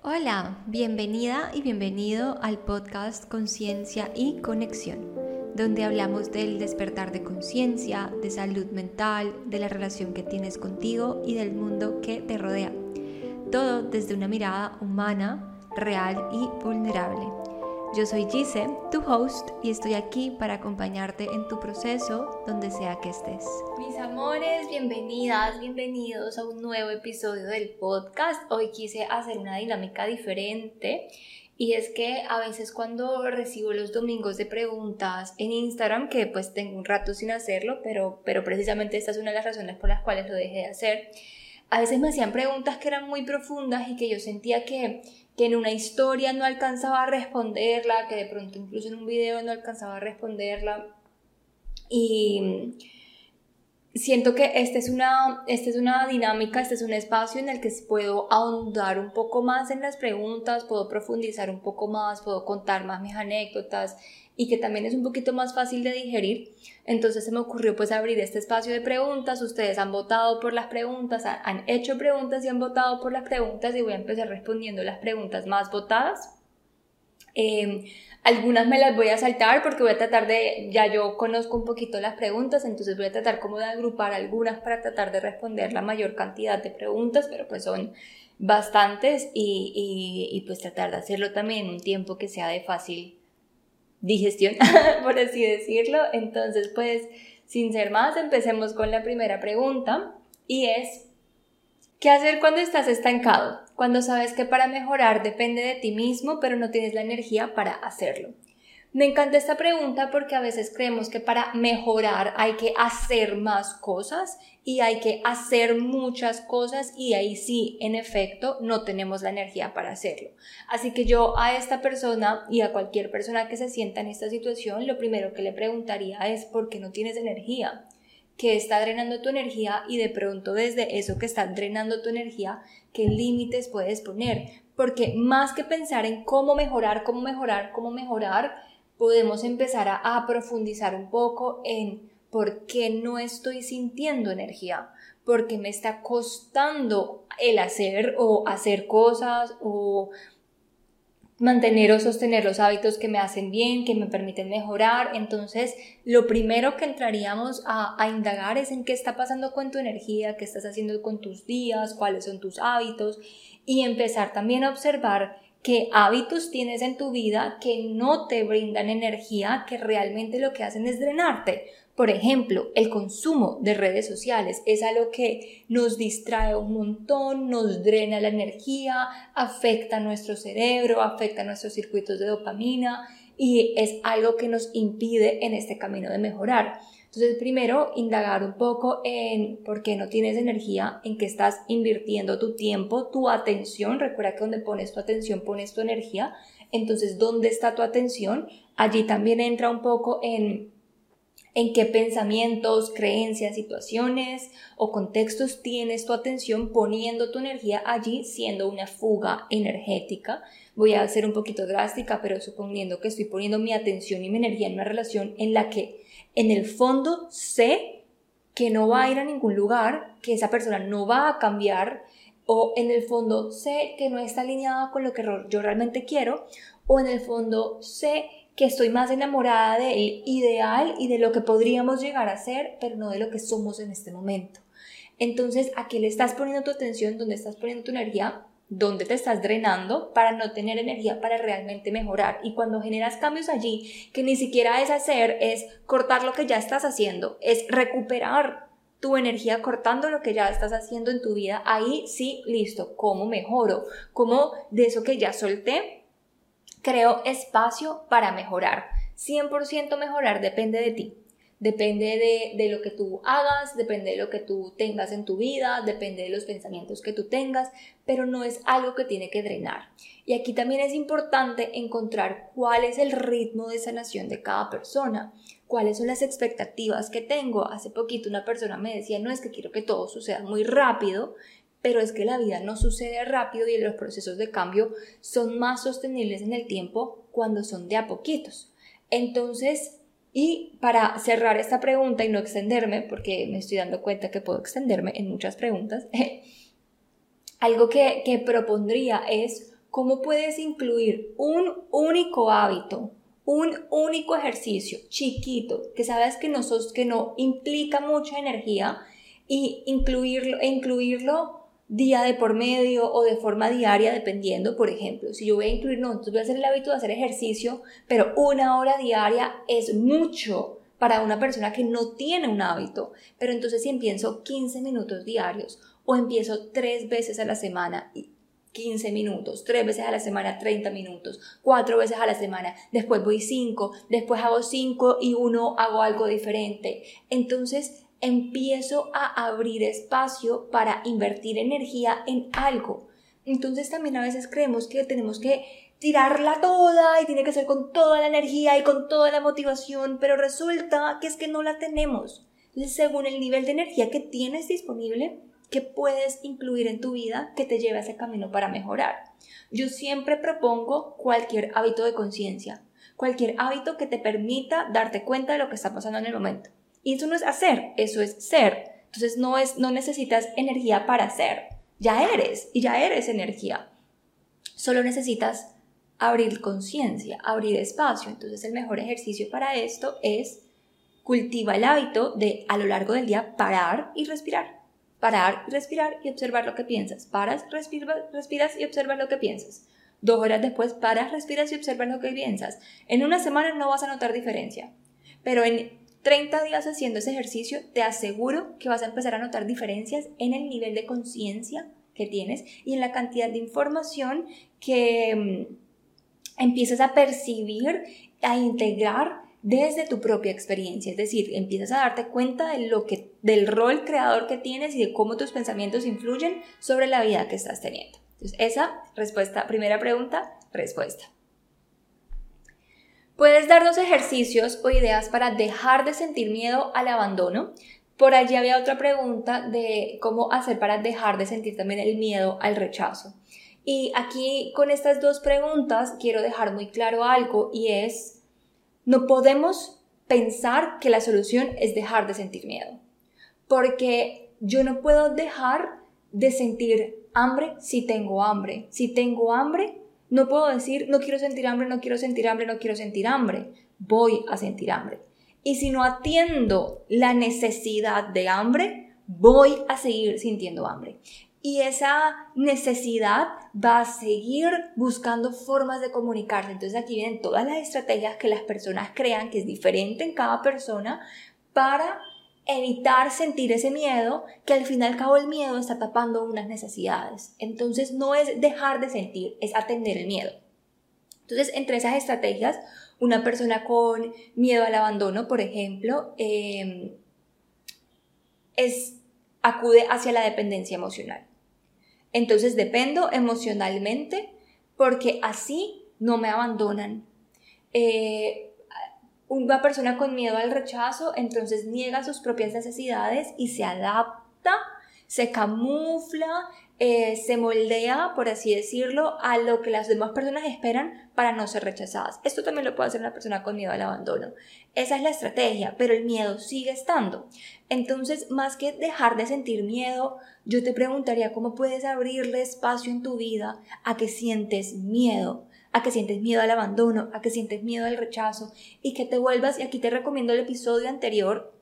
Hola, bienvenida y bienvenido al podcast Conciencia y Conexión, donde hablamos del despertar de conciencia, de salud mental, de la relación que tienes contigo y del mundo que te rodea. Todo desde una mirada humana, real y vulnerable. Yo soy Gise, tu host, y estoy aquí para acompañarte en tu proceso donde sea que estés. Mis amores, bienvenidas, bienvenidos a un nuevo episodio del podcast. Hoy quise hacer una dinámica diferente y es que a veces cuando recibo los domingos de preguntas en Instagram, que pues tengo un rato sin hacerlo, pero, pero precisamente esta es una de las razones por las cuales lo dejé de hacer, a veces me hacían preguntas que eran muy profundas y que yo sentía que que en una historia no alcanzaba a responderla, que de pronto incluso en un video no alcanzaba a responderla. Y siento que esta es una, es una dinámica, este es un espacio en el que puedo ahondar un poco más en las preguntas, puedo profundizar un poco más, puedo contar más mis anécdotas y que también es un poquito más fácil de digerir. Entonces se me ocurrió pues abrir este espacio de preguntas. Ustedes han votado por las preguntas, han hecho preguntas y han votado por las preguntas y voy a empezar respondiendo las preguntas más votadas. Em, algunas me las voy a saltar porque voy a tratar de, ya yo conozco un poquito las preguntas, entonces voy a tratar como de agrupar algunas para tratar de responder la mayor cantidad de preguntas, pero pues son bastantes y, y, y pues tratar de hacerlo también en un tiempo que sea de fácil digestión, por así decirlo. Entonces, pues, sin ser más, empecemos con la primera pregunta y es, ¿qué hacer cuando estás estancado? Cuando sabes que para mejorar depende de ti mismo, pero no tienes la energía para hacerlo. Me encanta esta pregunta porque a veces creemos que para mejorar hay que hacer más cosas y hay que hacer muchas cosas y ahí sí, en efecto, no tenemos la energía para hacerlo. Así que yo a esta persona y a cualquier persona que se sienta en esta situación, lo primero que le preguntaría es ¿por qué no tienes energía? ¿Qué está drenando tu energía? Y de pronto desde eso que está drenando tu energía, ¿qué límites puedes poner? Porque más que pensar en cómo mejorar, cómo mejorar, cómo mejorar, podemos empezar a, profundizar un poco en por qué no estoy sintiendo energía, por qué me está costando el hacer o hacer cosas o mantener o sostener los hábitos que me hacen bien, que me permiten mejorar. Entonces, lo primero que entraríamos a, a, indagar es en qué está pasando con tu energía, qué estás haciendo con tus días, cuáles son tus hábitos y empezar también a observar qué hábitos tienes en tu vida que no te brindan energía, que realmente lo que hacen es drenarte. Por ejemplo, el consumo de redes sociales es algo que nos distrae un montón, nos drena la energía, afecta nuestro cerebro, afecta nuestros circuitos de dopamina y es algo que nos impide en este camino de mejorar. Entonces, primero, indagar un poco en por qué no tienes energía, en qué estás invirtiendo tu tiempo, tu atención. Recuerda que donde pones tu atención, pones tu energía. Entonces, ¿dónde está tu atención? Allí también entra un poco en en qué pensamientos, creencias, situaciones o contextos tienes tu atención poniendo tu energía allí siendo una fuga energética. Voy a ser un poquito drástica, pero suponiendo que estoy poniendo mi atención y mi energía en una relación en la que en el fondo sé que no va a ir a ningún lugar, que esa persona no va a cambiar, o en el fondo sé que no está alineada con lo que yo realmente quiero, o en el fondo sé que estoy más enamorada del ideal y de lo que podríamos llegar a ser, pero no de lo que somos en este momento. Entonces, ¿a qué le estás poniendo tu atención? ¿Dónde estás poniendo tu energía? Dónde te estás drenando para no tener energía para realmente mejorar. Y cuando generas cambios allí, que ni siquiera es hacer, es cortar lo que ya estás haciendo, es recuperar tu energía cortando lo que ya estás haciendo en tu vida, ahí sí, listo, ¿cómo mejoro? ¿Cómo de eso que ya solté, creo espacio para mejorar? 100% mejorar depende de ti. Depende de, lo que tú hagas, depende de lo que tú tengas en tu vida, depende de los pensamientos que tú tengas, pero no es algo que tiene que drenar. Y aquí también es importante encontrar cuál es el ritmo de sanación de cada persona, cuáles son las expectativas que tengo. Hace poquito una persona me decía, no es que quiero que todo suceda muy rápido, pero es que la vida no sucede rápido y los procesos de cambio son más sostenibles en el tiempo cuando son de a poquitos. Entonces, y para cerrar esta pregunta y no extenderme, porque me estoy dando cuenta que puedo extenderme en muchas preguntas, algo que, que propondría es cómo puedes incluir un único hábito, un único ejercicio chiquito que sabes que no, sos, que no implica mucha energía y incluirlo, incluirlo día de por medio o de forma diaria, dependiendo, por ejemplo, si yo voy a incluir, no, entonces voy a hacer el hábito de hacer ejercicio, pero una hora diaria es mucho para una persona que no tiene un hábito, pero entonces si empiezo 15 minutos diarios o empiezo tres veces a la semana 15 minutos, tres veces a la semana 30 minutos, cuatro veces a la semana, después voy cinco, después hago cinco y uno hago algo diferente. Entonces empiezo a abrir espacio para invertir energía en algo. Entonces también a veces creemos que tenemos que tirarla toda y tiene que ser con toda la energía y con toda la motivación, pero resulta que es que no la tenemos. según el nivel de energía que tienes disponible, que puedes incluir en tu vida que te lleve a ese camino para mejorar. Yo siempre propongo cualquier hábito de conciencia, cualquier hábito que te permita darte cuenta de lo que está pasando en el momento. Y eso no es hacer, eso es ser. Entonces no, es, no necesitas energía para ser, ya eres y ya eres energía. Solo necesitas abrir conciencia, abrir espacio. Entonces el mejor ejercicio para esto es cultiva el hábito de a lo largo del día parar y respirar. Parar, respirar y observar lo que piensas. Paras, respiras y observas lo que piensas. Dos horas después paras, respiras y observas lo que piensas. En una semana no vas a notar diferencia, pero en 30 días haciendo ese ejercicio, te aseguro que vas a empezar a notar diferencias en el nivel de conciencia que tienes y en la cantidad de información que mm, empiezas a percibir, a integrar desde tu propia experiencia, es decir, empiezas a darte cuenta de lo que del rol creador que tienes y de cómo tus pensamientos influyen sobre la vida que estás teniendo. Entonces, esa respuesta, primera pregunta, respuesta. Puedes darnos ejercicios o ideas para dejar de sentir miedo al abandono. Por allí había otra pregunta de cómo hacer para dejar de sentir también el miedo al rechazo. Y aquí con estas dos preguntas quiero dejar muy claro algo y es, no podemos pensar que la solución es dejar de sentir miedo. Porque yo no puedo dejar de sentir hambre si tengo hambre. Si tengo hambre, no puedo decir, no quiero sentir hambre, no quiero sentir hambre, no quiero sentir hambre. Voy a sentir hambre. Y si no atiendo la necesidad de hambre, voy a seguir sintiendo hambre. Y esa necesidad va a seguir buscando formas de comunicarse. Entonces aquí vienen todas las estrategias que las personas crean, que es diferente en cada persona, para evitar sentir ese miedo, que al fin y al cabo el miedo está tapando unas necesidades. Entonces no es dejar de sentir, es atender el miedo. Entonces, entre esas estrategias, una persona con miedo al abandono, por ejemplo, em, es, acude hacia la dependencia emocional. Entonces dependo emocionalmente porque así no me abandonan. Eh, una persona con miedo al rechazo entonces niega sus propias necesidades y se adapta, se camufla, eh, se moldea, por así decirlo, a lo que las demás personas esperan para no ser rechazadas. Esto también lo puede hacer una persona con miedo al abandono. Esa es la estrategia, pero el miedo sigue estando. Entonces, más que dejar de sentir miedo, yo te preguntaría cómo puedes abrirle espacio en tu vida a que sientes miedo a que sientes miedo al abandono, a que sientes miedo al rechazo y que te vuelvas, y aquí te recomiendo el episodio anterior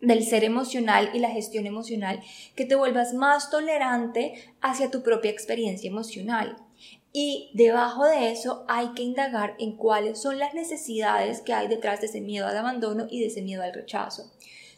del ser emocional y la gestión emocional, que te vuelvas más tolerante hacia tu propia experiencia emocional. Y debajo de eso hay que indagar en cuáles son las necesidades que hay detrás de ese miedo al abandono y de ese miedo al rechazo.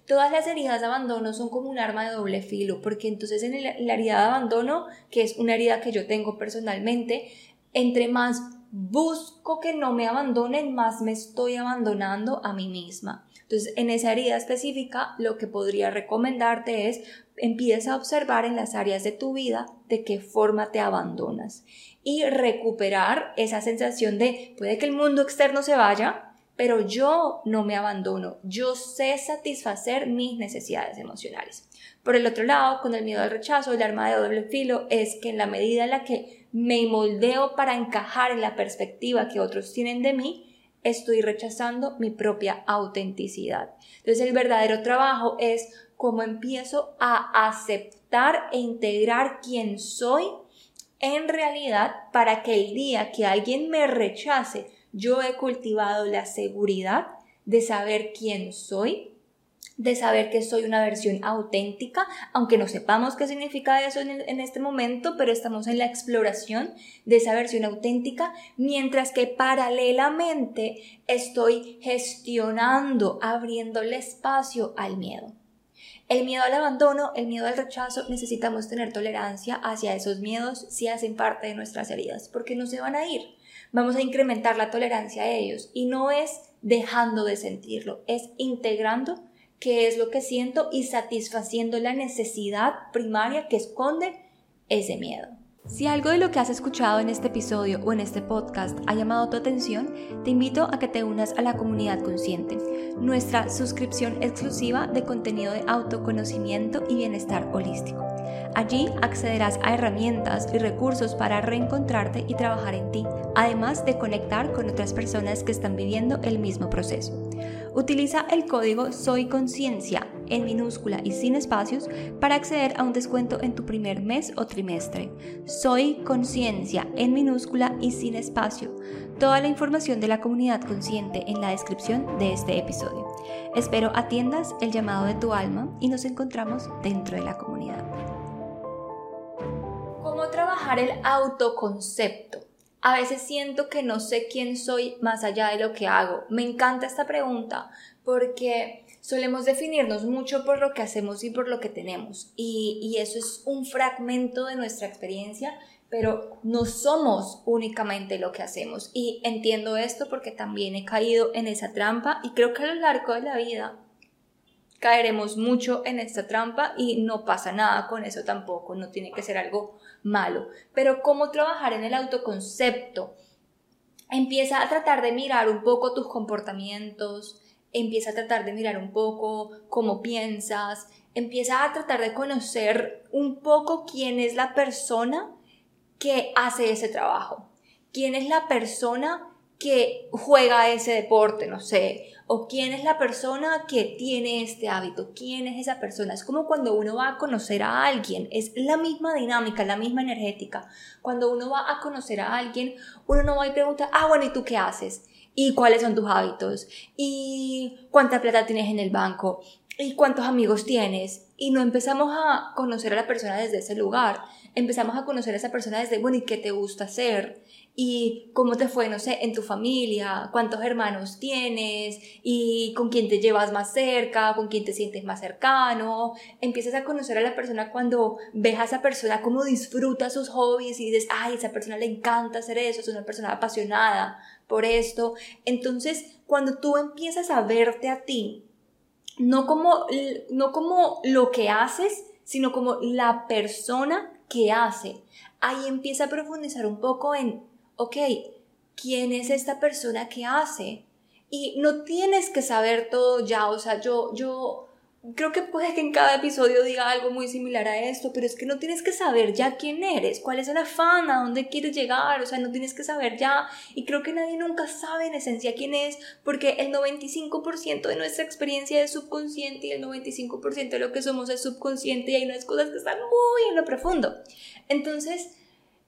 Todas las heridas de abandono son como un arma de doble filo, porque entonces en la herida de abandono, que es una herida que yo tengo personalmente, entre más busco que no me abandonen, más me estoy abandonando a mí misma. Entonces, en esa herida específica, lo que podría recomendarte es empieza a observar en las áreas de tu vida de qué forma te abandonas y recuperar esa sensación de puede que el mundo externo se vaya, pero yo no me abandono, yo sé satisfacer mis necesidades emocionales. Por el otro lado, con el miedo al rechazo, el arma de doble filo es que en la medida en la que me moldeo para encajar en la perspectiva que otros tienen de mí, estoy rechazando mi propia autenticidad. Entonces el verdadero trabajo es cómo empiezo a aceptar e integrar quién soy en realidad para que el día que alguien me rechace, yo he cultivado la seguridad de saber quién soy, de saber que soy una versión auténtica, aunque no sepamos qué significa eso en, este momento, pero estamos en la exploración de esa versión auténtica, mientras que paralelamente estoy gestionando, abriéndole espacio al miedo. El miedo al abandono, el miedo al rechazo, necesitamos tener tolerancia hacia esos miedos si hacen parte de nuestras heridas, porque no se van a ir. Vamos a incrementar la tolerancia a ellos y no es dejando de sentirlo, es integrando qué es lo que siento y satisfaciendo la necesidad primaria que esconde ese miedo. Si algo de lo que has escuchado en este episodio o en este podcast ha llamado tu atención, te invito a que te unas a la comunidad consciente, nuestra suscripción exclusiva de contenido de autoconocimiento y bienestar holístico. Allí accederás a herramientas y recursos para reencontrarte y trabajar en ti, además de conectar con otras personas que están viviendo el mismo proceso. Utiliza el código Soy Conciencia en minúscula y sin espacios para acceder a un descuento en tu primer mes o trimestre. Soy Conciencia en minúscula y sin espacio. Toda la información de la comunidad consciente en la descripción de este episodio. Espero atiendas el llamado de tu alma y nos encontramos dentro de la comunidad. ¿Cómo trabajar el autoconcepto? A veces siento que no sé quién soy más allá de lo que hago. Me encanta esta pregunta porque solemos definirnos mucho por lo que hacemos y por lo que tenemos. Y, eso es un fragmento de nuestra experiencia, pero no somos únicamente lo que hacemos. Y entiendo esto porque también he caído en esa trampa y creo que a lo largo de la vida caeremos mucho en esta trampa y no pasa nada con eso tampoco, no tiene que ser algo malo. Pero cómo trabajar en el autoconcepto. Empieza a tratar de mirar un poco tus comportamientos, empieza a tratar de mirar un poco cómo piensas, empieza a tratar de conocer un poco quién es la persona que hace ese trabajo, quién es la persona que juega ese deporte, no sé, o quién es la persona que tiene este hábito, quién es esa persona. Es como cuando uno va a conocer a alguien, es la misma dinámica, la misma energética. Cuando uno va a conocer a alguien, uno no va y pregunta, ah, bueno, ¿y tú qué haces? ¿Y cuáles son tus hábitos? ¿Y cuánta plata tienes en el banco? ¿Y cuántos amigos tienes? Y no empezamos a conocer a la persona desde ese lugar. Empezamos a conocer a esa persona desde, bueno, ¿y qué te gusta hacer? y cómo te fue, no sé, en tu familia, cuántos hermanos tienes y con quién te llevas más cerca, con quién te sientes más cercano. Empiezas a conocer a la persona cuando ves a esa persona cómo disfruta sus hobbies y dices, ay, esa persona le encanta hacer eso, es una persona apasionada por esto. Entonces, cuando tú empiezas a verte a ti, no como, no como lo que haces, sino como la persona que hace, ahí empieza a profundizar un poco en ok, ¿quién es esta persona que hace? Y no tienes que saber todo ya, o sea, yo, yo creo que puede que en cada episodio diga algo muy similar a esto, pero es que no tienes que saber ya quién eres, cuál es el afán, a dónde quieres llegar, o sea, no tienes que saber ya, y creo que nadie nunca sabe en esencia quién es, porque el 95% de nuestra experiencia es subconsciente y el 95% de lo que somos es subconsciente y hay unas cosas que están muy en lo profundo. Entonces,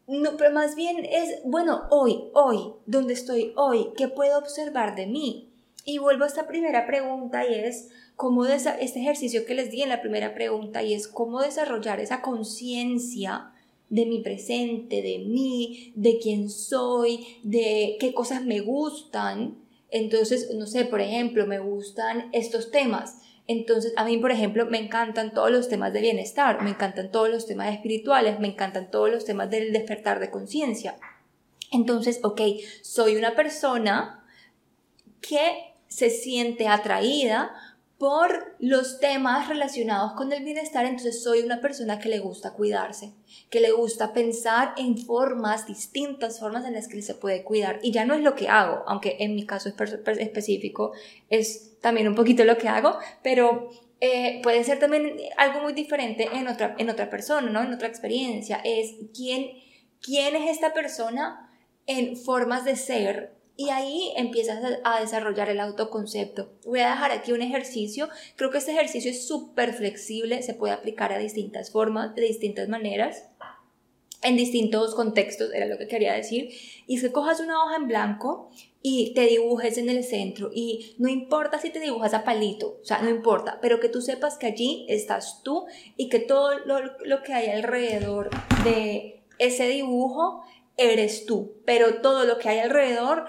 no, pero más bien es, bueno, hoy, hoy, donde estoy hoy, ¿qué puedo observar de mí? Y vuelvo a esta primera pregunta y es, ¿cómo este ejercicio que les di en la primera pregunta y es cómo desarrollar esa conciencia de mi presente, de mí, de quién soy, de qué cosas me gustan? Entonces, no sé, por ejemplo, me gustan estos temas entonces, a mí, por ejemplo, me encantan todos los temas de bienestar, me encantan todos los temas espirituales, me encantan todos los temas del despertar de conciencia. Entonces, ok, soy una persona que se siente atraída por los temas relacionados con el bienestar, entonces soy una persona que le gusta cuidarse, que le gusta pensar en formas, distintas formas en las que se puede cuidar. Y ya no es lo que hago, aunque en mi caso específico es también un poquito lo que hago, pero eh, puede ser también algo muy diferente en otra, en otra persona, ¿no? En otra experiencia. Es quién, quién es esta persona en formas de ser y ahí empiezas a desarrollar el autoconcepto. Voy a dejar aquí un ejercicio. Creo que este ejercicio es súper flexible, se puede aplicar a distintas formas, de distintas maneras. en distintos contextos, era lo que quería decir, y es que cojas una hoja en blanco y te dibujes en el centro y no importa si te dibujas a palito, o sea, no importa, pero que tú sepas que allí estás tú y que todo lo, lo que hay alrededor de ese dibujo eres tú, pero todo lo que hay alrededor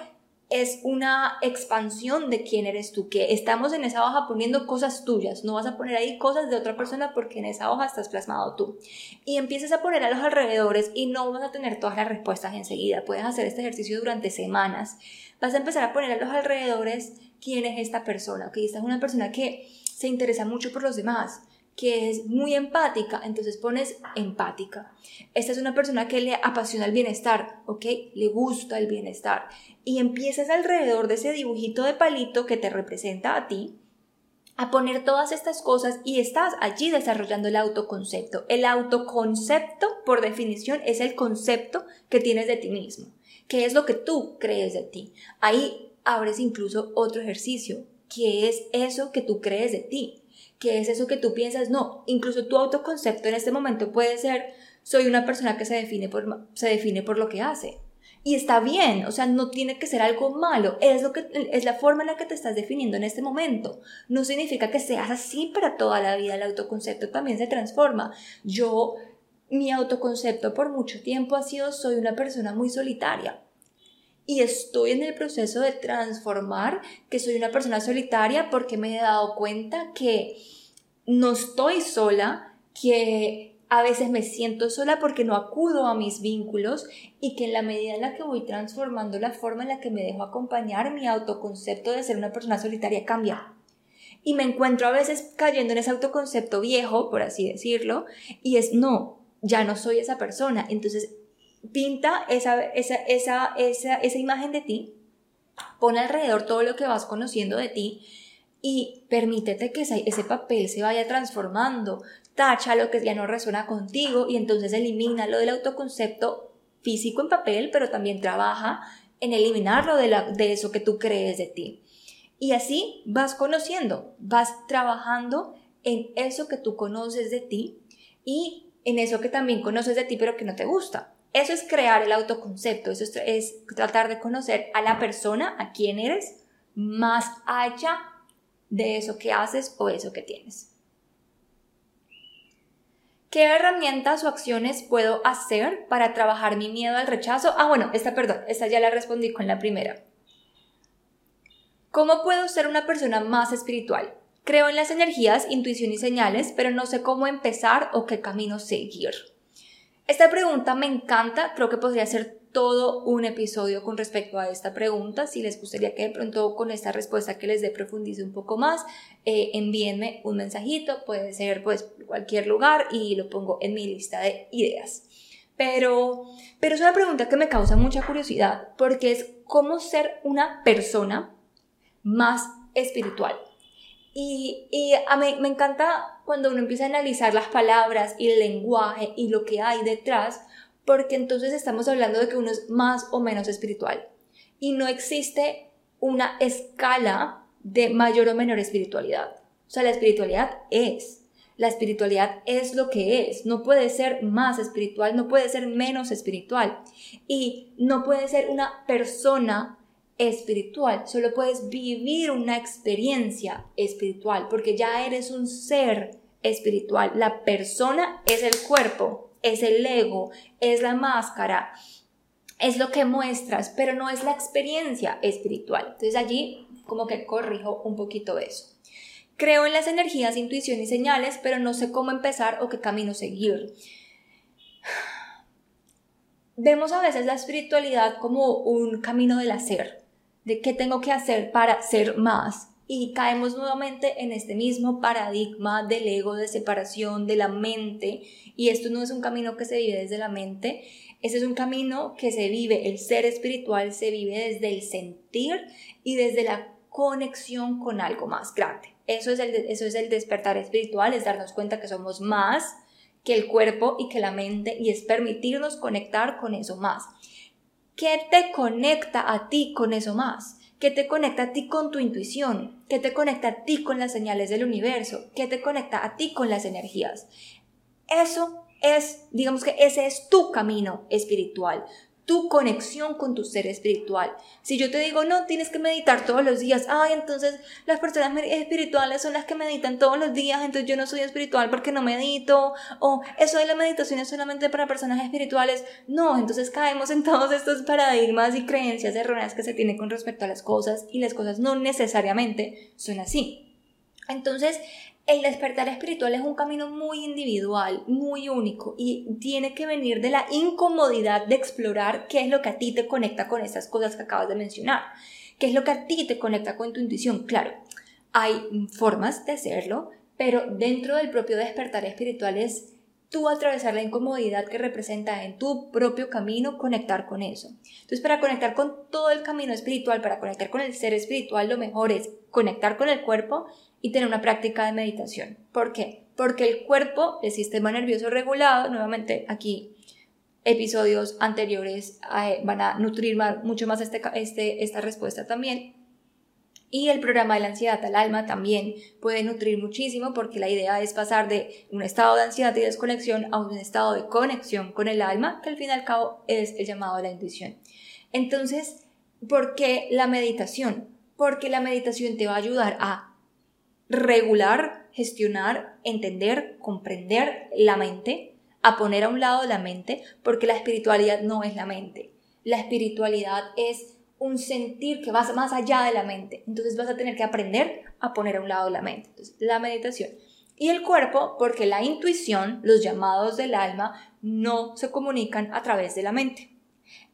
es una expansión de quién eres tú, que estamos en esa hoja poniendo cosas tuyas, no vas a poner ahí cosas de otra persona porque en esa hoja estás plasmado tú. Y empiezas a poner a los alrededores y no vas a tener todas las respuestas enseguida, puedes hacer este ejercicio durante semanas. Vas a empezar a poner a los alrededores quién es esta persona, que esta es una persona que se interesa mucho por los demás, que es muy empática, entonces pones empática. Esta es una persona que le apasiona el bienestar, ¿ok? Le gusta el bienestar. Y empiezas alrededor de ese dibujito de palito que te representa a ti, a poner todas estas cosas y estás allí desarrollando el autoconcepto. El autoconcepto, por definición, es el concepto que tienes de ti mismo, que es lo que tú crees de ti. Ahí abres incluso otro ejercicio, que es eso que tú crees de ti ¿Qué es eso que tú piensas? No, incluso tu autoconcepto en este momento puede ser, soy una persona que se define por, se define por lo que hace. Y está bien, o sea, no tiene que ser algo malo, es, lo que, es la forma en la que te estás definiendo en este momento. No significa que seas así para toda la vida, el autoconcepto también se transforma. Yo, mi autoconcepto por mucho tiempo ha sido, soy una persona muy solitaria y estoy en el proceso de transformar que soy una persona solitaria porque me he dado cuenta que no estoy sola, que a veces me siento sola porque no acudo a mis vínculos y que en la medida en la que voy transformando la forma en la que me dejo acompañar, mi autoconcepto de ser una persona solitaria cambia. Y me encuentro a veces cayendo en ese autoconcepto viejo, por así decirlo, y es no, ya no soy esa persona. Entonces pinta esa, esa, esa, esa, esa imagen de ti, pon alrededor todo lo que vas conociendo de ti y permítete que ese papel se vaya transformando, tacha lo que ya no resuena contigo y entonces elimina lo del autoconcepto físico en papel, pero también trabaja en eliminarlo de, la, de eso que tú crees de ti. Y así vas conociendo, vas trabajando en eso que tú conoces de ti y en eso que también conoces de ti pero que no te gusta. Eso es crear el autoconcepto, eso es, tratar de conocer a la persona, a quién eres, más allá de eso que haces o eso que tienes. ¿Qué herramientas o acciones puedo hacer para trabajar mi miedo al rechazo? Ah, bueno, esta, perdón, esta ya la respondí con la primera. ¿Cómo puedo ser una persona más espiritual? Creo en las energías, intuición y señales, pero no sé cómo empezar o qué camino seguir. Esta pregunta me encanta, creo que podría ser todo un episodio con respecto a esta pregunta. Si les gustaría que de pronto con esta respuesta que les dé profundice un poco más, eh, envíenme un mensajito, puede ser pues cualquier lugar y lo pongo en mi lista de ideas. Pero, pero es una pregunta que me causa mucha curiosidad porque es cómo ser una persona más espiritual. Y, y a mí me encanta cuando uno empieza a analizar las palabras y el lenguaje y lo que hay detrás, porque entonces estamos hablando de que uno es más o menos espiritual. Y no existe una escala de mayor o menor espiritualidad. O sea, la espiritualidad es. La espiritualidad es lo que es. No puede ser más espiritual, no puede ser menos espiritual. Y no puede ser una persona espiritual, solo puedes vivir una experiencia espiritual, porque ya eres un ser espiritual. La persona es el cuerpo, es el ego, es la máscara, es lo que muestras, pero no es la experiencia espiritual. Entonces allí como que corrijo un poquito eso. Creo en las energías, intuición y señales, pero no sé cómo empezar o qué camino seguir. Vemos a veces la espiritualidad como un camino del hacer, de qué tengo que hacer para ser más. Y caemos nuevamente en este mismo paradigma del ego, de separación de la mente. Y esto no es un camino que se vive desde la mente, ese es un camino que se vive, el ser espiritual se vive desde el sentir y desde la conexión con algo más grande. Eso es el, eso es el despertar espiritual, es darnos cuenta que somos más que el cuerpo y que la mente y es permitirnos conectar con eso más. ¿Qué te conecta a ti con eso más? ¿Qué te conecta a ti con tu intuición? ¿Qué te conecta a ti con las señales del universo? ¿Qué te conecta a ti con las energías? Eso es, digamos que ese es tu camino espiritual tu conexión con tu ser espiritual. Si yo te digo, no, tienes que meditar todos los días, ay, entonces las personas espirituales son las que meditan todos los días, entonces yo no soy espiritual porque no medito, o eso de la meditación es solamente para personas espirituales. No, entonces caemos en todos estos paradigmas y creencias erróneas que se tienen con respecto a las cosas y las cosas no necesariamente son así. Entonces, el despertar espiritual es un camino muy individual, muy único y tiene que venir de la incomodidad de explorar qué es lo que a ti te conecta con esas cosas que acabas de mencionar, qué es lo que a ti te conecta con tu intuición. Claro, hay formas de hacerlo, pero dentro del propio despertar espiritual es tú atravesar la incomodidad que representa en tu propio camino, conectar con eso. Entonces, para conectar con todo el camino espiritual, para conectar con el ser espiritual, lo mejor es conectar con el cuerpo y tener una práctica de meditación. ¿Por qué? Porque el cuerpo, el sistema nervioso regulado, nuevamente aquí episodios anteriores eh, van a nutrir mucho más este, este, esta respuesta también. Y el programa de la ansiedad al alma también puede nutrir muchísimo porque la idea es pasar de un estado de ansiedad y desconexión a un estado de conexión con el alma, que al fin y al cabo es el llamado de la intuición. Entonces, ¿por qué la meditación? Porque la meditación te va a ayudar a regular, gestionar, entender, comprender la mente, a poner a un lado la mente, porque la espiritualidad no es la mente. La espiritualidad es un sentir que va más allá de la mente. Entonces vas a tener que aprender a poner a un lado la mente. la meditación. Y el cuerpo, porque la intuición, los llamados del alma, no se comunican a través de la mente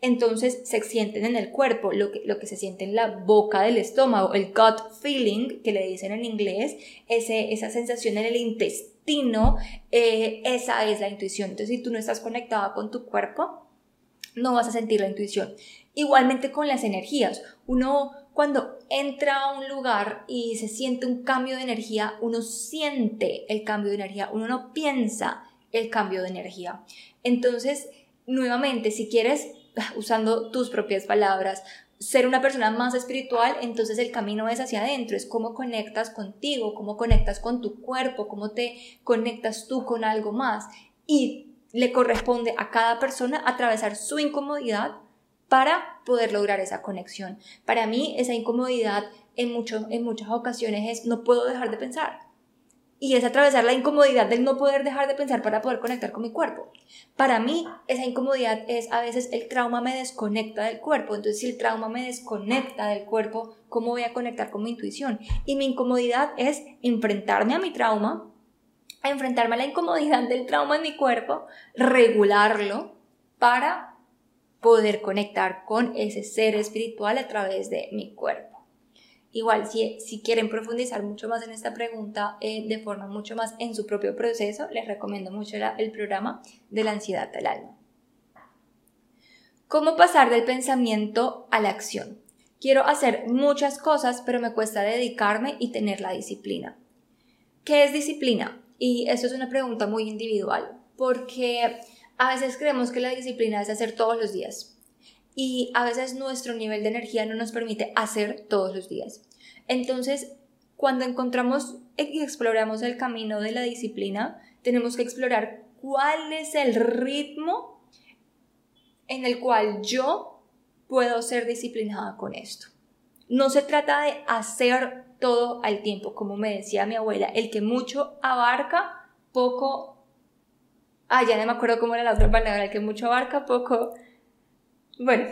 entonces se sienten en el cuerpo, lo que, lo que se siente en la boca del estómago, el gut feeling, que le dicen en inglés, ese, esa sensación en el intestino, eh, esa es la intuición. Entonces, si tú no estás conectada con tu cuerpo, no vas a sentir la intuición. Igualmente con las energías. Uno cuando entra a un lugar y se siente un cambio de energía, uno siente el cambio de energía, uno no piensa el cambio de energía. Entonces, nuevamente, si quieres usando tus propias palabras, ser una persona más espiritual, entonces el camino es hacia adentro, es cómo conectas contigo, cómo conectas con tu cuerpo, cómo te conectas tú con algo más. Y le corresponde a cada persona atravesar su incomodidad para poder lograr esa conexión. Para mí esa incomodidad en, mucho, en muchas ocasiones es no puedo dejar de pensar y es atravesar la incomodidad del no poder dejar de pensar para poder conectar con mi cuerpo. Para mí, esa incomodidad es a veces el trauma me desconecta del cuerpo. Entonces, si el trauma me desconecta del cuerpo, ¿cómo voy a conectar con mi intuición? Y mi incomodidad es enfrentarme a mi trauma, enfrentarme a la incomodidad del trauma en mi cuerpo, regularlo para poder conectar con ese ser espiritual a través de mi cuerpo. Igual, si, si quieren profundizar mucho más en esta pregunta eh, de forma mucho más en su propio proceso, les recomiendo mucho el programa de la ansiedad al alma. ¿Cómo pasar del pensamiento a la acción? Quiero hacer muchas cosas, pero me cuesta dedicarme y tener la disciplina. ¿Qué es disciplina? Y eso es una pregunta muy individual, porque a veces creemos que la disciplina es hacer todos los días, y a veces nuestro nivel de energía no nos permite hacer todos los días. Entonces, cuando encontramos y exploramos el camino de la disciplina, tenemos que explorar cuál es el ritmo en el cual yo puedo ser disciplinada con esto. No se trata de hacer todo al tiempo, como me decía mi abuela, el que mucho abarca, poco... Ah, ya no me acuerdo cómo era la otra palabra, el que mucho abarca, poco bueno,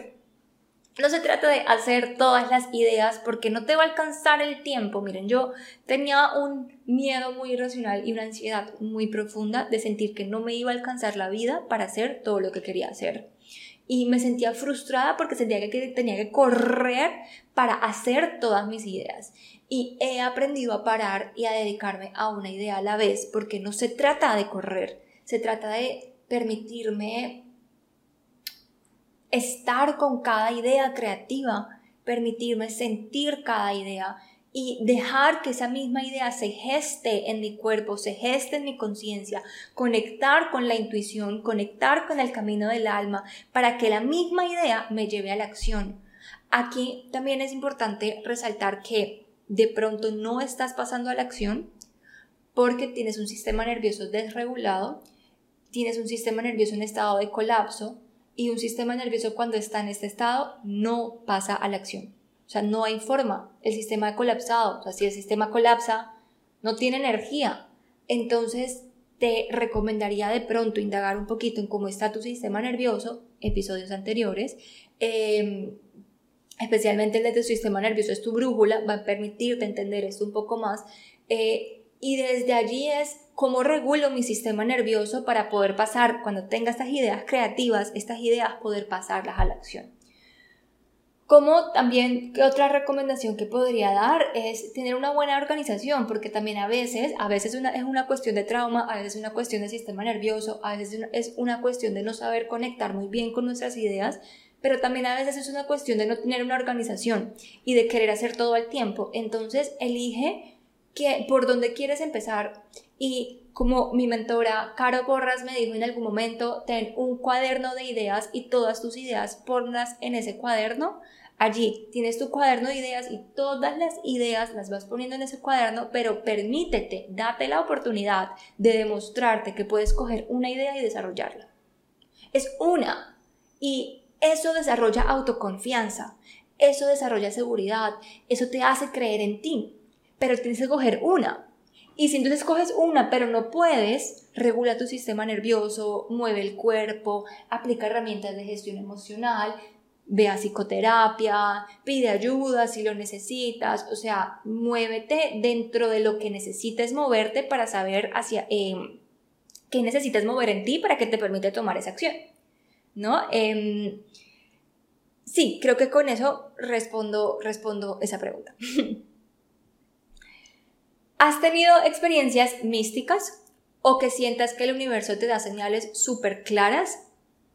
no se trata de hacer todas las ideas porque no te va a alcanzar el tiempo. Miren, yo tenía un miedo muy irracional y una ansiedad muy profunda de sentir que no me iba a alcanzar la vida para hacer todo lo que quería hacer. Y me sentía frustrada porque sentía que tenía que correr para hacer todas mis ideas. Y he aprendido a parar y a dedicarme a una idea a la vez porque no se trata de correr, se trata de permitirme estar con cada idea creativa, permitirme sentir cada idea y dejar que esa misma idea se geste en mi cuerpo, se geste en mi conciencia, conectar con la intuición, conectar con el camino del alma, para que la misma idea me lleve a la acción. Aquí también es importante resaltar que de pronto no estás pasando a la acción porque tienes un sistema nervioso desregulado tienes un sistema nervioso en estado de colapso y un sistema nervioso cuando está en este estado no pasa a la acción. O sea, no hay forma. El sistema ha colapsado. O sea, si el sistema colapsa, no tiene energía. Entonces, te recomendaría de pronto indagar un poquito en cómo está tu sistema nervioso, episodios anteriores, em, especialmente el de tu sistema nervioso es tu brújula, va a permitirte entender esto un poco más. Eh, y desde allí es cómo regulo mi sistema nervioso para poder pasar, cuando tenga estas ideas creativas, estas ideas, poder pasarlas a la acción. Como también, ¿qué otra recomendación que podría dar es tener una buena organización? Porque también a veces, a veces es una cuestión de trauma, a veces es una cuestión de sistema nervioso, a veces es una cuestión de no saber conectar muy bien con nuestras ideas, pero también a veces es una cuestión de no tener una organización y de querer hacer todo al tiempo. Entonces, elige que, por dónde quieres empezar y como mi mentora Caro Borras me dijo en algún momento, ten un cuaderno de ideas y todas tus ideas ponlas en ese cuaderno Allí tienes tu cuaderno de ideas y todas las ideas las vas poniendo en ese cuaderno, pero permítete, date la oportunidad de demostrarte que puedes coger una idea y desarrollarla. Es una. Y eso desarrolla autoconfianza, eso desarrolla seguridad, eso te hace creer en ti, pero tienes que coger una. Y si entonces coges una, pero no puedes, regula tu sistema nervioso, mueve el cuerpo, aplica herramientas de gestión emocional, ve a psicoterapia, pide ayuda si lo necesitas, o sea, muévete dentro de lo que necesites moverte para saber hacia em, qué necesitas mover en ti para que te permite tomar esa acción, ¿no? Em, sí, creo que con eso respondo, respondo esa pregunta. ¿Has tenido experiencias místicas o que sientas que el universo te da señales súper claras?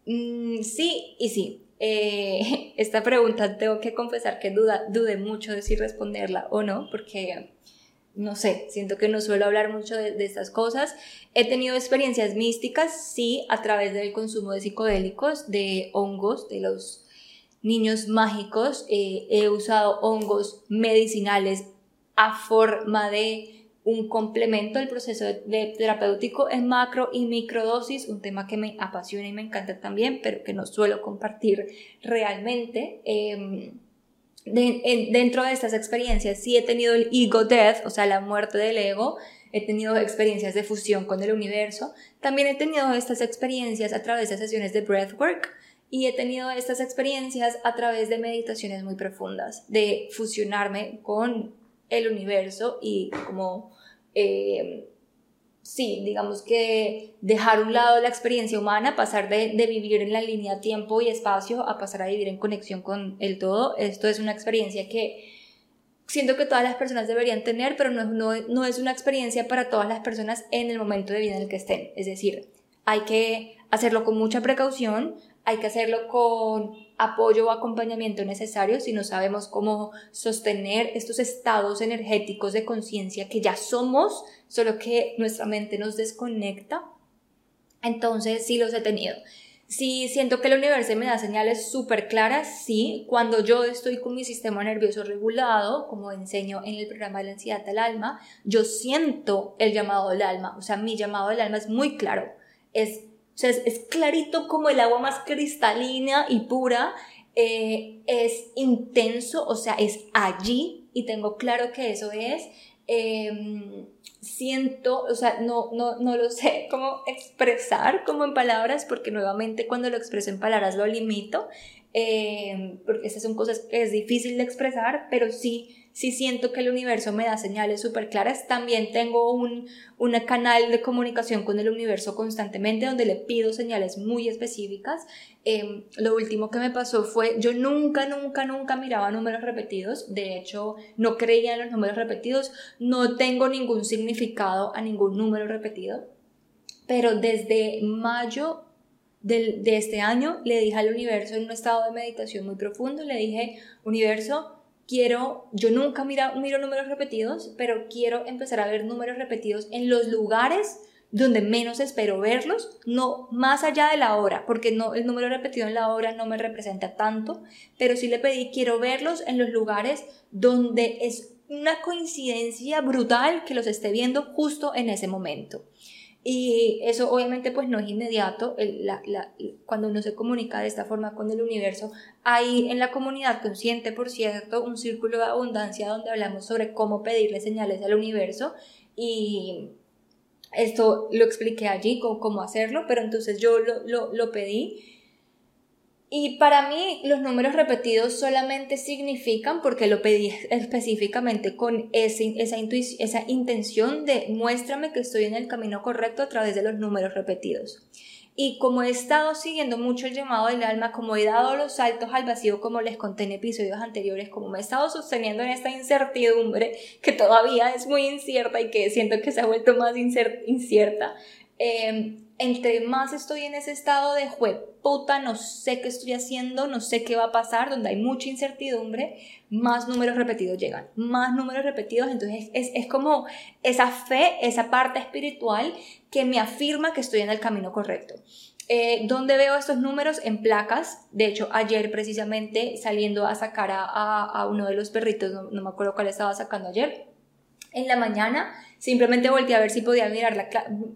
Mm, sí y sí. Eh, esta pregunta tengo que confesar que duda, dudé mucho de si responderla o no, porque no sé, siento que no suelo hablar mucho de, estas cosas. He tenido experiencias místicas, sí, a través del consumo de psicodélicos, de hongos, de los niños mágicos. Eh, he usado hongos medicinales a forma de un complemento del proceso de, terapéutico en macro y microdosis, un tema que me apasiona y me encanta también, pero que no suelo compartir realmente. Em, dentro de estas experiencias sí he tenido el ego death, o sea, la muerte del ego, he tenido experiencias de fusión con el universo, también he tenido estas experiencias a través de sesiones de breathwork y he tenido estas experiencias a través de meditaciones muy profundas, de fusionarme con el universo y como eh, sí, digamos que dejar un lado la experiencia humana, pasar de, vivir en la línea tiempo y espacio a pasar a vivir en conexión con el todo, esto es una experiencia que siento que todas las personas deberían tener, pero no, no es una experiencia para todas las personas en el momento de vida en el que estén. Es decir, hay que hacerlo con mucha precaución, hay que hacerlo con apoyo o acompañamiento necesario si no sabemos cómo sostener estos estados energéticos de conciencia que ya somos, solo que nuestra mente nos desconecta. Entonces sí los he tenido. Sí siento que el universo me da señales súper claras, sí, cuando yo estoy con mi sistema nervioso regulado, como enseño en el programa de la ansiedad del alma, yo siento el llamado del alma, o sea, mi llamado del alma es muy claro, es o sea, es, clarito como el agua más cristalina y pura. Eh, es intenso, o sea, es allí y tengo claro que eso es. Em, siento, o sea, no, no, no lo sé cómo expresar como en palabras, porque nuevamente cuando lo expreso en palabras lo limito, em, porque esas son cosas que es difícil de expresar, pero sí si siento que el universo me da señales súper claras. También tengo un, canal de comunicación con el universo constantemente donde le pido señales muy específicas. Em, lo último que me pasó fue, yo nunca, nunca, nunca miraba números repetidos. De hecho, no creía en los números repetidos. No tengo ningún significado a ningún número repetido. Pero desde mayo de, de este año le dije al universo en un estado de meditación muy profundo, le dije, universo, quiero, yo nunca miro, números repetidos, pero quiero empezar a ver números repetidos en los lugares donde menos espero verlos, no más allá de la hora, porque no, el número repetido en la hora no me representa tanto, pero sí le pedí, quiero verlos en los lugares donde es una coincidencia brutal que los esté viendo justo en ese momento. Y eso obviamente pues no es inmediato, cuando uno se comunica de esta forma con el universo, hay en la comunidad consciente, por cierto, un círculo de abundancia donde hablamos sobre cómo pedirle señales al universo. Y esto lo expliqué allí, cómo, cómo hacerlo, pero entonces yo lo, lo, lo pedí y para mí los números repetidos solamente significan, porque lo pedí específicamente con ese, esa, esa intención de muéstrame que estoy en el camino correcto a través de los números repetidos. Y como he estado siguiendo mucho el llamado del alma, como he dado los saltos al vacío, como les conté en episodios anteriores, como me he estado sosteniendo en esta incertidumbre que todavía es muy incierta y que siento que se ha vuelto más incierta, eh, entre más estoy en ese estado de puta, no sé qué estoy haciendo, no sé qué va a pasar, donde hay mucha incertidumbre, más números repetidos llegan, más números repetidos, entonces es, es como esa fe, esa parte espiritual que me afirma que estoy en el camino correcto. Eh, ¿Dónde veo estos números? En placas. De hecho, ayer precisamente saliendo a sacar a, a, uno de los perritos, no, no me acuerdo cuál estaba sacando ayer, en la mañana simplemente volteé a ver si podía mirar la,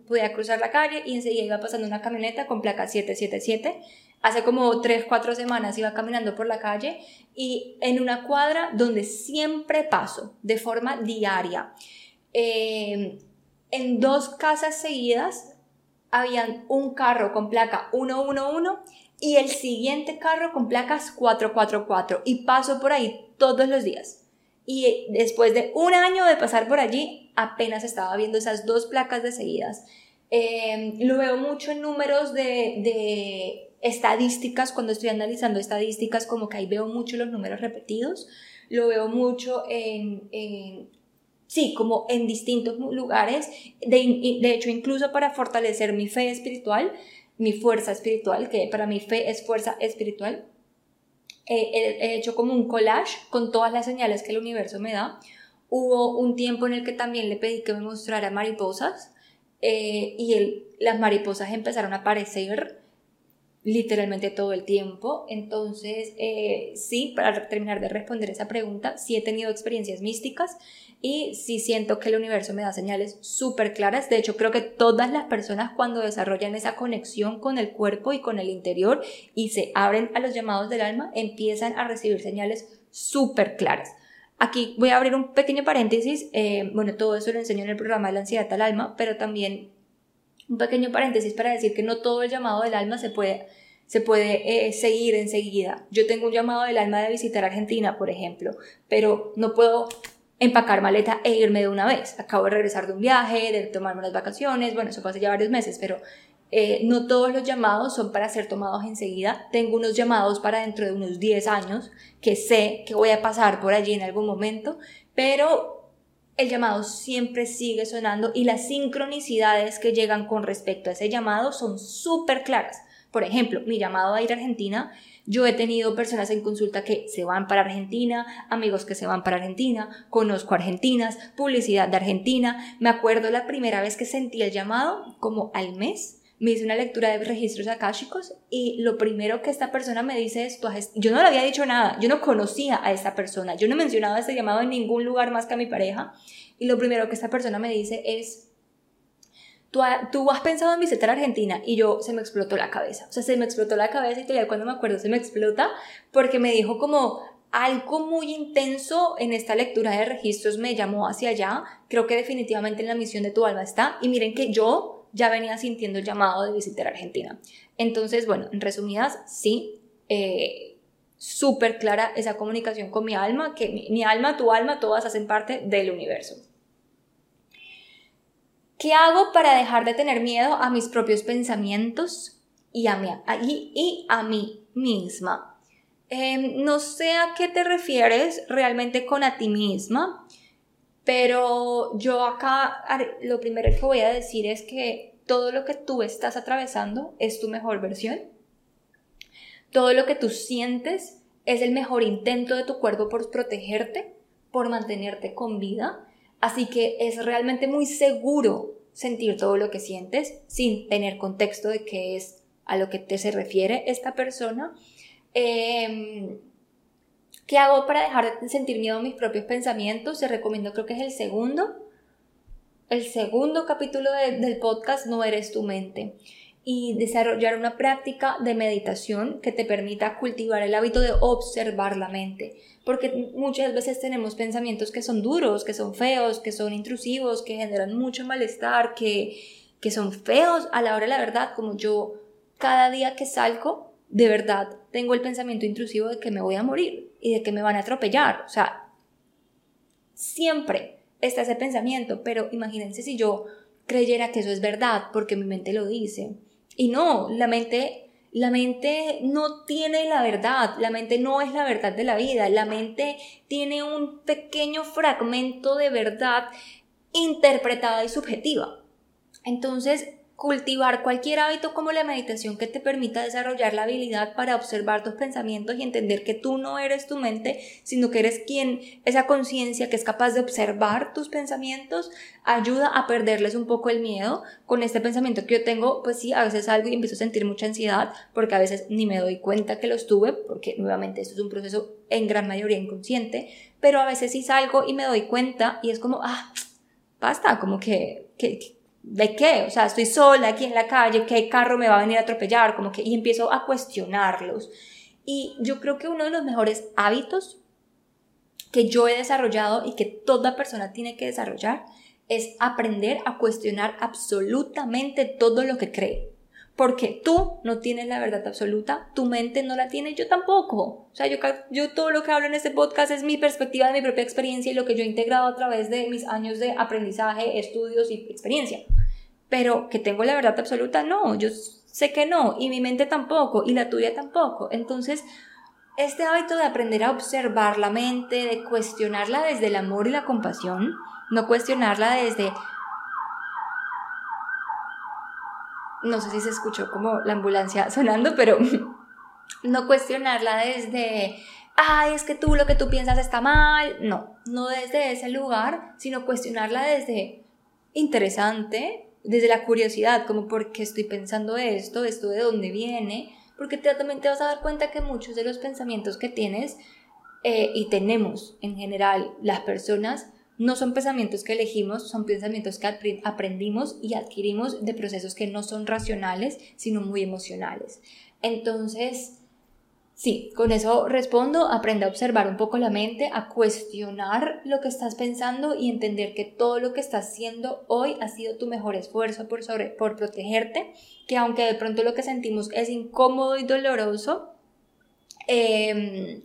podía cruzar la calle y enseguida iba pasando una camioneta con placa 777. Hace como 3, 4 semanas iba caminando por la calle y en una cuadra donde siempre paso de forma diaria. Eh, en dos casas seguidas habían un carro con placa 111 y el siguiente carro con placas 444 y paso por ahí todos los días. Y después de un año de pasar por allí, apenas estaba viendo esas dos placas de seguidas. Em, lo veo mucho en números de, estadísticas, cuando estoy analizando estadísticas, como que ahí veo mucho los números repetidos. Lo veo mucho en, sí, como en distintos lugares. De, de hecho, incluso para fortalecer mi fe espiritual, mi fuerza espiritual, que para mi fe es fuerza espiritual, he, hecho como un collage con todas las señales que el universo me da. Hubo un tiempo en el que también le pedí que me mostrara mariposas eh, y las mariposas empezaron a aparecer literalmente todo el tiempo. Entonces, eh, sí, para terminar de responder esa pregunta, sí he tenido experiencias místicas y sí siento que el universo me da señales súper claras. De hecho, creo que todas las personas cuando desarrollan esa conexión con el cuerpo y con el interior y se abren a los llamados del alma, empiezan a recibir señales súper claras. Aquí voy a abrir un pequeño paréntesis. Eh, bueno, todo eso lo enseño en el programa de la ansiedad al alma, pero también un pequeño paréntesis para decir que no todo el llamado del alma se puede, se puede eh, seguir enseguida. Yo tengo un llamado del alma de visitar Argentina, por ejemplo, pero no puedo empacar maleta e irme de una vez. Acabo de regresar de un viaje, de tomarme unas vacaciones, bueno, eso pasa ya varios meses, pero eh, no todos los llamados son para ser tomados enseguida. Tengo unos llamados para dentro de unos 10 años que sé que voy a pasar por allí en algún momento, pero el llamado siempre sigue sonando y las sincronicidades que llegan con respecto a ese llamado son súper claras. Por ejemplo, mi llamado a ir a Argentina, yo he tenido personas en consulta que se van para Argentina, amigos que se van para Argentina, conozco argentinas, publicidad de Argentina. Me acuerdo la primera vez que sentí el llamado, como al mes, me hice una lectura de registros akáshicos y lo primero que esta persona me dice es, yo no le había dicho nada, yo no conocía a esta persona, yo no he mencionado ese llamado en ningún lugar más que a mi pareja y lo primero que esta persona me dice es, tú, tú has pensado en visitar Argentina y yo se me explotó la cabeza, o sea, se me explotó la cabeza y todavía cuando me acuerdo se me explota porque me dijo como, algo muy intenso en esta lectura de registros me llamó hacia allá. Creo que definitivamente en la misión de tu alma está. Y miren que yo ya venía sintiendo el llamado de visitar Argentina. Entonces, bueno, en resumidas, sí, eh, súper clara esa comunicación con mi alma, que mi, alma, tu alma, todas hacen parte del universo. ¿Qué hago para dejar de tener miedo a mis propios pensamientos y a mí, y, a mí misma? Em, no sé a qué te refieres realmente con a ti misma. Pero yo acá lo primero que voy a decir es que todo lo que tú estás atravesando es tu mejor versión. Todo lo que tú sientes es el mejor intento de tu cuerpo por protegerte, por mantenerte con vida. Así que es realmente muy seguro sentir todo lo que sientes sin tener contexto de qué es a lo que te se refiere esta persona. Eh, ¿Qué hago para dejar de sentir miedo a mis propios pensamientos? Se recomiendo, creo que es el segundo. el segundo capítulo del podcast No eres tu mente y desarrollar una práctica de meditación que te permita cultivar el hábito de observar la mente. Porque muchas veces tenemos pensamientos que son duros, que son feos, que son intrusivos, que generan mucho malestar, que, que son feos a la hora de la verdad, como yo cada día que salgo, de verdad tengo el pensamiento intrusivo de que me voy a morir y de que me van a atropellar. O sea, siempre está ese pensamiento, pero imagínense si yo creyera que eso es verdad porque mi mente lo dice. Y no, la mente la mente no tiene la verdad, la mente no es la verdad de la vida, la mente tiene un pequeño fragmento de verdad interpretada y subjetiva. Entonces, cultivar cualquier hábito como la meditación que te permita desarrollar la habilidad para observar tus pensamientos y entender que tú no eres tu mente, sino que eres quien, esa conciencia que es capaz de observar tus pensamientos, ayuda a perderles un poco el miedo. Con este pensamiento que yo tengo, pues sí, a veces salgo y empiezo a sentir mucha ansiedad porque a veces ni me doy cuenta que los tuve, porque nuevamente esto es un proceso en gran mayoría inconsciente, pero a veces sí salgo y me doy cuenta y es como, ah, basta, como que, que ¿de qué? O sea, estoy sola aquí en la calle, ¿qué carro me va a venir a atropellar? Como que, y empiezo a cuestionarlos. Y yo creo que uno de los mejores hábitos que yo he desarrollado y que toda persona tiene que desarrollar es aprender a cuestionar absolutamente todo lo que cree. Porque tú no tienes la verdad absoluta, tu mente no la tiene, yo tampoco. O sea, yo, todo lo que hablo en este podcast es mi perspectiva de mi propia experiencia y lo que yo he integrado a través de mis años de aprendizaje, estudios y experiencia. Pero que tengo la verdad absoluta, no, yo sé que no, y mi mente tampoco, y la tuya tampoco. Entonces, este hábito de aprender a observar la mente, de cuestionarla desde el amor y la compasión, no cuestionarla desde no sé si se escuchó como la ambulancia sonando, pero no cuestionarla desde, ay, es que tú lo que tú piensas está mal, no, no desde ese lugar, sino cuestionarla desde interesante, desde la curiosidad, como por qué estoy pensando esto, esto de dónde viene, porque te, también te vas a dar cuenta que muchos de los pensamientos que tienes eh, y tenemos en general las personas no son pensamientos que elegimos, son pensamientos que aprendimos y adquirimos de procesos que no son racionales, sino muy emocionales. Entonces, sí, con eso respondo, aprende a observar un poco la mente, a cuestionar lo que estás pensando y entender que todo lo que estás haciendo hoy ha sido tu mejor esfuerzo por, sobre, por protegerte, que aunque de pronto lo que sentimos es incómodo y doloroso, em,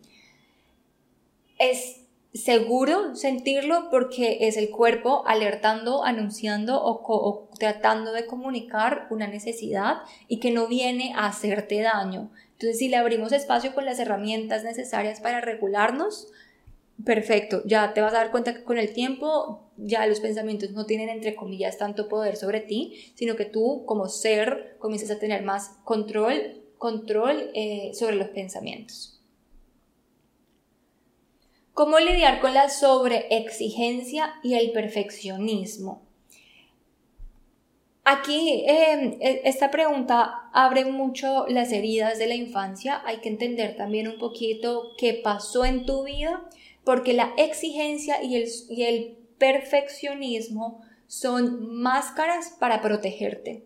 es seguro sentirlo porque es el cuerpo alertando, anunciando o, tratando de comunicar una necesidad y que no viene a hacerte daño. Entonces, si le abrimos espacio con las herramientas necesarias para regularnos, perfecto, ya te vas a dar cuenta que con el tiempo ya los pensamientos no tienen, entre comillas, tanto poder sobre ti, sino que tú como ser comienzas a tener más control, control eh, sobre los pensamientos. ¿Cómo lidiar con la sobreexigencia y el perfeccionismo? Aquí em, e, esta pregunta abre mucho las heridas de la infancia. Hay que entender también un poquito qué pasó en tu vida, porque la exigencia y el, y el perfeccionismo son máscaras para protegerte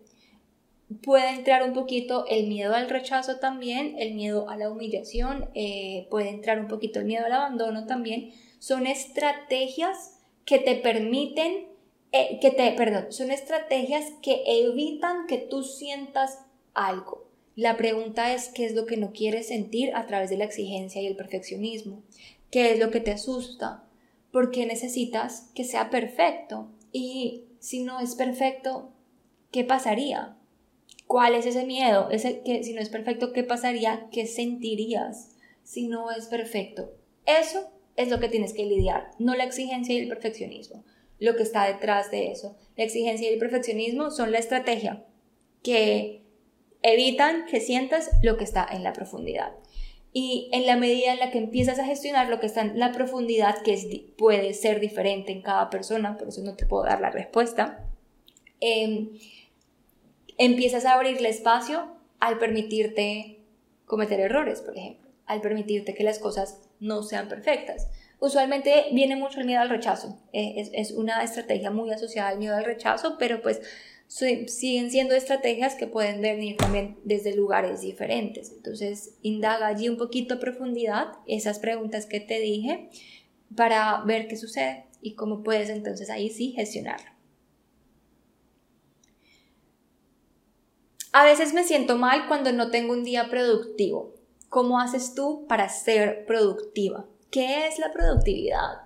puede entrar un poquito el miedo al rechazo también, el miedo a la humillación, eh, puede entrar un poquito el miedo al abandono también. Son estrategias que te permiten, eh, que te, perdón, son estrategias que evitan que tú sientas algo. La pregunta es qué es lo que no quieres sentir a través de la exigencia y el perfeccionismo. ¿Qué es lo que te asusta? ¿Por qué necesitas que sea perfecto? Y si no es perfecto, ¿qué pasaría? ¿Cuál es ese miedo? Ese que si no es perfecto, ¿qué pasaría? ¿Qué sentirías si no es perfecto? Eso es lo que tienes que lidiar, no la exigencia y el perfeccionismo. Lo que está detrás de eso. La exigencia y el perfeccionismo son la estrategia que evitan que sientas lo que está en la profundidad. Y en la medida en la que empiezas a gestionar lo que está en la profundidad, que puede ser diferente en cada persona, por eso no te puedo dar la respuesta, eh, empiezas a abrirle espacio al permitirte cometer errores, por ejemplo, al permitirte que las cosas no sean perfectas. usualmente viene mucho el miedo al rechazo. Eh, es, es, una estrategia muy asociada al miedo al rechazo, pero pues siguen siendo estrategias que pueden venir también desde lugares diferentes. Entonces, indaga allí un poquito a profundidad esas preguntas que te dije para ver qué sucede y cómo puedes entonces ahí sí gestionarlo. A veces me siento mal cuando no tengo un día productivo. ¿Cómo haces tú para ser productiva? ¿Qué es la productividad?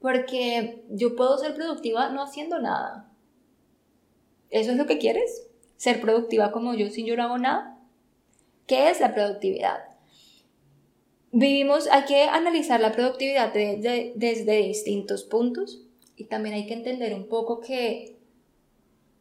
Porque yo puedo ser productiva no haciendo nada. ¿Eso es lo que quieres? ¿Ser productiva como yo sin yo no hago nada? ¿Qué es la productividad? Vivimos, hay que analizar la productividad desde distintos puntos y también hay que entender un poco que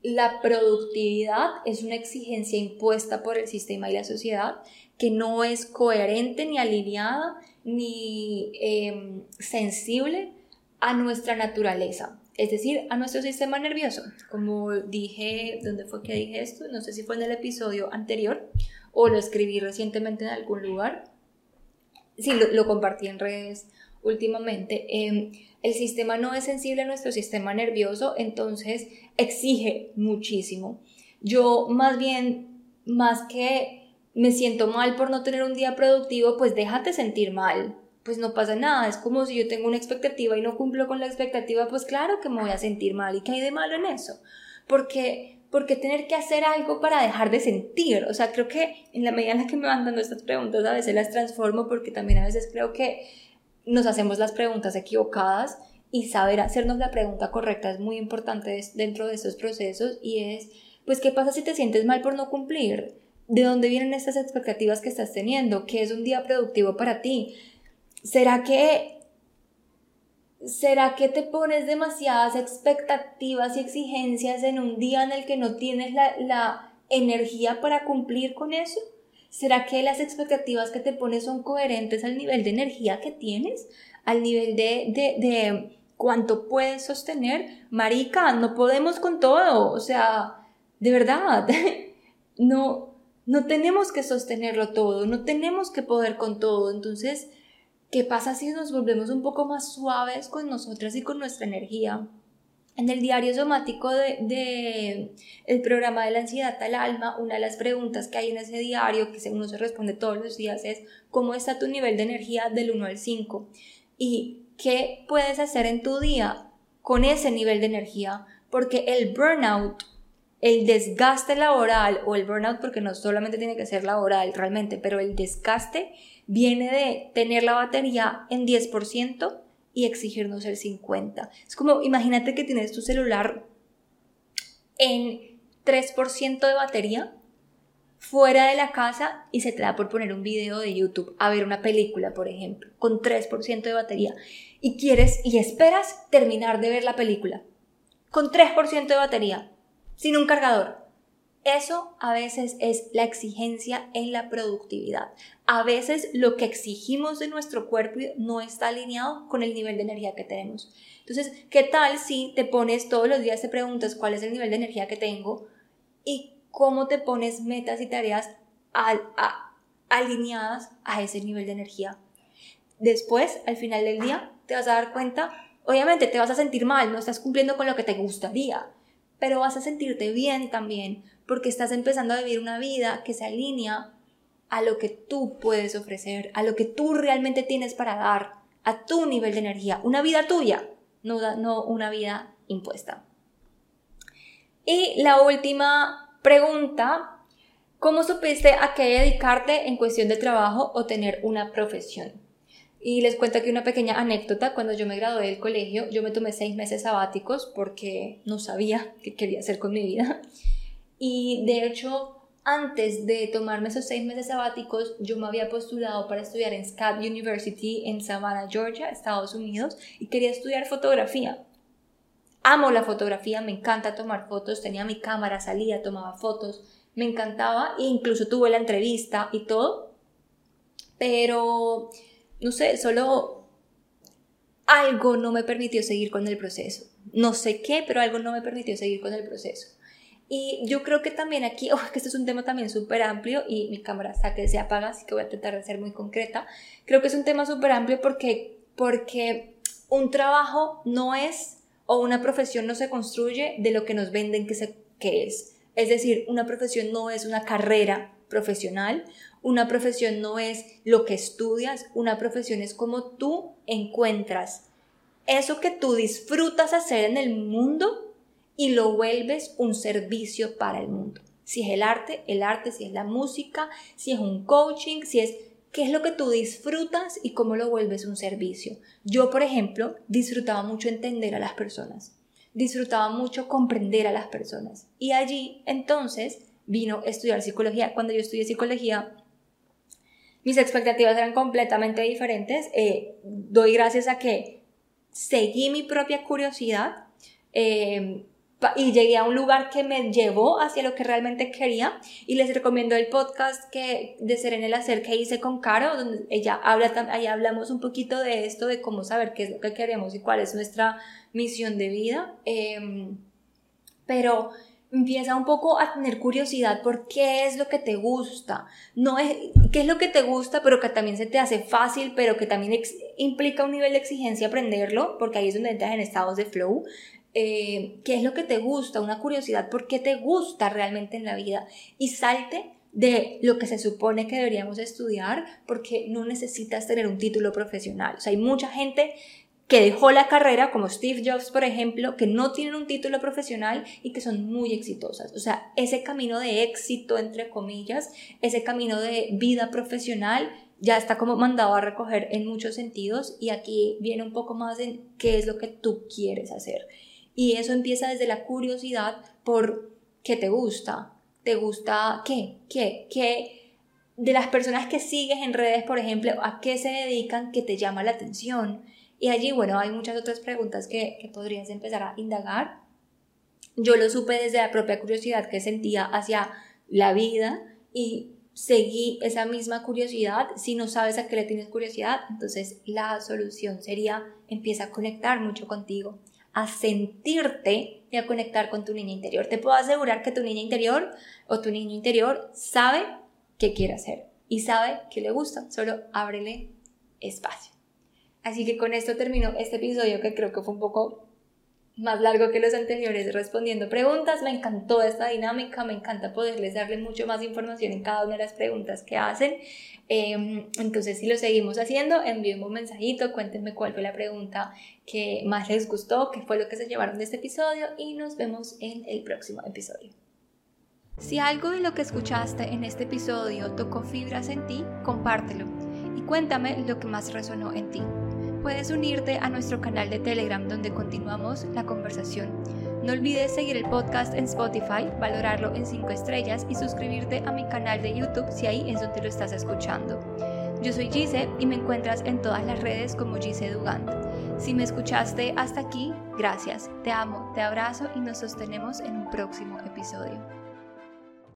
la productividad es una exigencia impuesta por el sistema y la sociedad que no es coherente ni alineada ni em, sensible a nuestra naturaleza, es decir, a nuestro sistema nervioso. Como dije, ¿dónde fue que dije esto? No sé si fue en el episodio anterior o lo escribí recientemente en algún lugar. Sí, lo, compartí en redes últimamente. Em, el sistema no es sensible a nuestro sistema nervioso, entonces exige muchísimo. Yo más bien, más que me siento mal por no tener un día productivo, pues déjate sentir mal. Pues no pasa nada, es como si yo tengo una expectativa y no cumplo con la expectativa, pues claro que me voy a sentir mal. ¿Y qué hay de malo en eso? Porque porque tener que hacer algo para dejar de sentir. O sea, creo que en la medida en la que me van dando estas preguntas, a veces las transformo porque también a veces creo que nos hacemos las preguntas equivocadas y saber hacernos la pregunta correcta es muy importante dentro de estos procesos y es, pues, ¿qué pasa si te sientes mal por no cumplir? ¿De dónde vienen estas expectativas que estás teniendo? ¿Qué es un día productivo para ti? ¿Será que ¿Será que te pones demasiadas expectativas y exigencias en un día en el que no tienes la, la, energía para cumplir con eso? ¿Será que las expectativas que te pones son coherentes al nivel de energía que tienes? ¿Al nivel de, de, de cuánto puedes sostener? Marica, no podemos con todo. O sea, de verdad, no, no tenemos que sostenerlo todo, no tenemos que poder con todo. Entonces, ¿qué pasa si nos volvemos un poco más suaves con nosotras y con nuestra energía? En el diario somático de, de, el programa de la ansiedad al alma, una de las preguntas que hay en ese diario, que uno se responde todos los días, es ¿cómo está tu nivel de energía del 1 al 5? ¿Y qué puedes hacer en tu día con ese nivel de energía? Porque el burnout el desgaste laboral o el burnout, porque no solamente tiene que ser laboral realmente, pero el desgaste viene de tener la batería en 10% y exigirnos el 50%. Es como, imagínate que tienes tu celular en 3% de batería fuera de la casa y se te da por poner un video de YouTube a ver una película, por ejemplo, con 3% de batería y quieres y esperas terminar de ver la película con 3% de batería sin un cargador. Eso a veces es la exigencia en la productividad. A veces lo que exigimos de nuestro cuerpo no está alineado con el nivel de energía que tenemos. Entonces, ¿qué tal si te pones todos los días, te preguntas cuál es el nivel de energía que tengo y cómo te pones metas y tareas alineadas a ese nivel de energía? Después, al final del día, te vas a dar cuenta, obviamente te vas a sentir mal, no estás cumpliendo con lo que te gustaría pero vas a sentirte bien también porque estás empezando a vivir una vida que se alinea a lo que tú puedes ofrecer, a lo que tú realmente tienes para dar, a tu nivel de energía, una vida tuya, no, no una vida impuesta. Y la última pregunta, ¿cómo supiste a qué dedicarte en cuestión de trabajo o tener una profesión? Y les cuento aquí una pequeña anécdota. Cuando yo me gradué del colegio, yo me tomé seis meses sabáticos porque no sabía qué quería hacer con mi vida. Y de hecho, antes de tomarme esos seis meses sabáticos, yo me había postulado para estudiar en SCAD University en Savannah, Georgia, Estados Unidos, y quería estudiar fotografía. Amo la fotografía, me encanta tomar fotos, tenía mi cámara, salía, tomaba fotos, me encantaba e incluso tuve la entrevista y todo. Pero no sé, solo algo no me permitió seguir con el proceso. No sé qué, pero algo no me permitió seguir con el proceso. Y yo creo que también aquí, oh, que este es un tema también súper amplio y mi cámara está que se apaga, así que voy a tratar de ser muy concreta. Creo que es un tema súper amplio porque porque un trabajo no es o una profesión no se construye de lo que nos venden que, se, que es. Es decir, una profesión no es una carrera profesional, una profesión no es lo que estudias, una profesión es como tú encuentras eso que tú disfrutas hacer en el mundo y lo vuelves un servicio para el mundo. Si es el arte, el arte, si es la música, si es un coaching, si es qué es lo que tú disfrutas y cómo lo vuelves un servicio. Yo, por ejemplo, disfrutaba mucho entender a las personas, disfrutaba mucho comprender a las personas. Y allí, entonces, vino estudiar psicología. Cuando yo estudié psicología, mis expectativas eran completamente diferentes. Eh, doy gracias a que seguí mi propia curiosidad. Eh, y llegué a un lugar que me llevó hacia lo que realmente quería y les recomiendo el podcast que de Ser en el Hacer que hice con Caro donde ella habla ahí hablamos un poquito de esto de cómo saber qué es lo que queremos y cuál es nuestra misión de vida em, pero empieza un poco a tener curiosidad por qué es lo que te gusta. No es qué es lo que te gusta pero que también se te hace fácil pero que también implica un nivel de exigencia aprenderlo porque ahí es donde entras en estados de flow eh, qué es lo que te gusta, una curiosidad por qué te gusta realmente en la vida y salte de lo que se supone que deberíamos estudiar porque no necesitas tener un título profesional. O sea, hay mucha gente que dejó la carrera, como Steve Jobs, por ejemplo, que no tienen un título profesional y que son muy exitosas. O sea, ese camino de éxito, entre comillas, ese camino de vida profesional ya está como mandado a recoger en muchos sentidos y aquí viene un poco más en qué es lo que tú quieres hacer. Y eso empieza desde la curiosidad por qué te gusta. ¿Te gusta qué? ¿Qué? ¿Qué? De las personas que sigues en redes, por ejemplo, ¿a qué se dedican que te llama la atención? Y allí, bueno, hay muchas otras preguntas que, podrías empezar a indagar. Yo lo supe desde la propia curiosidad que sentía hacia la vida y seguí esa misma curiosidad. Si no sabes a qué le tienes curiosidad, entonces la solución sería empieza a conectar mucho contigo a sentirte y a conectar con tu niña interior. Te puedo asegurar que tu niña interior o tu niño interior sabe qué quiere hacer y sabe que le gusta, solo ábrele espacio. Así que con esto termino este episodio que creo que fue un poco más largo que los anteriores respondiendo preguntas. Me encantó esta dinámica, me encanta poderles darle mucho más información en cada una de las preguntas que hacen. Em, entonces, si lo seguimos haciendo, envíenme un mensajito, cuéntenme cuál fue la pregunta que más les gustó, qué fue lo que se llevaron de este episodio y nos vemos en el próximo episodio. Si algo de lo que escuchaste en este episodio tocó fibras en ti, compártelo y cuéntame lo que más resonó en ti puedes unirte a nuestro canal de Telegram donde continuamos la conversación. No olvides seguir el podcast en Spotify, valorarlo en 5 estrellas y suscribirte a mi canal de YouTube si ahí es donde lo estás escuchando. Yo soy Gise y me encuentras en todas las redes como Gise Dugant. Si me escuchaste hasta aquí, gracias. Te amo, te abrazo y nos sostenemos en un próximo episodio.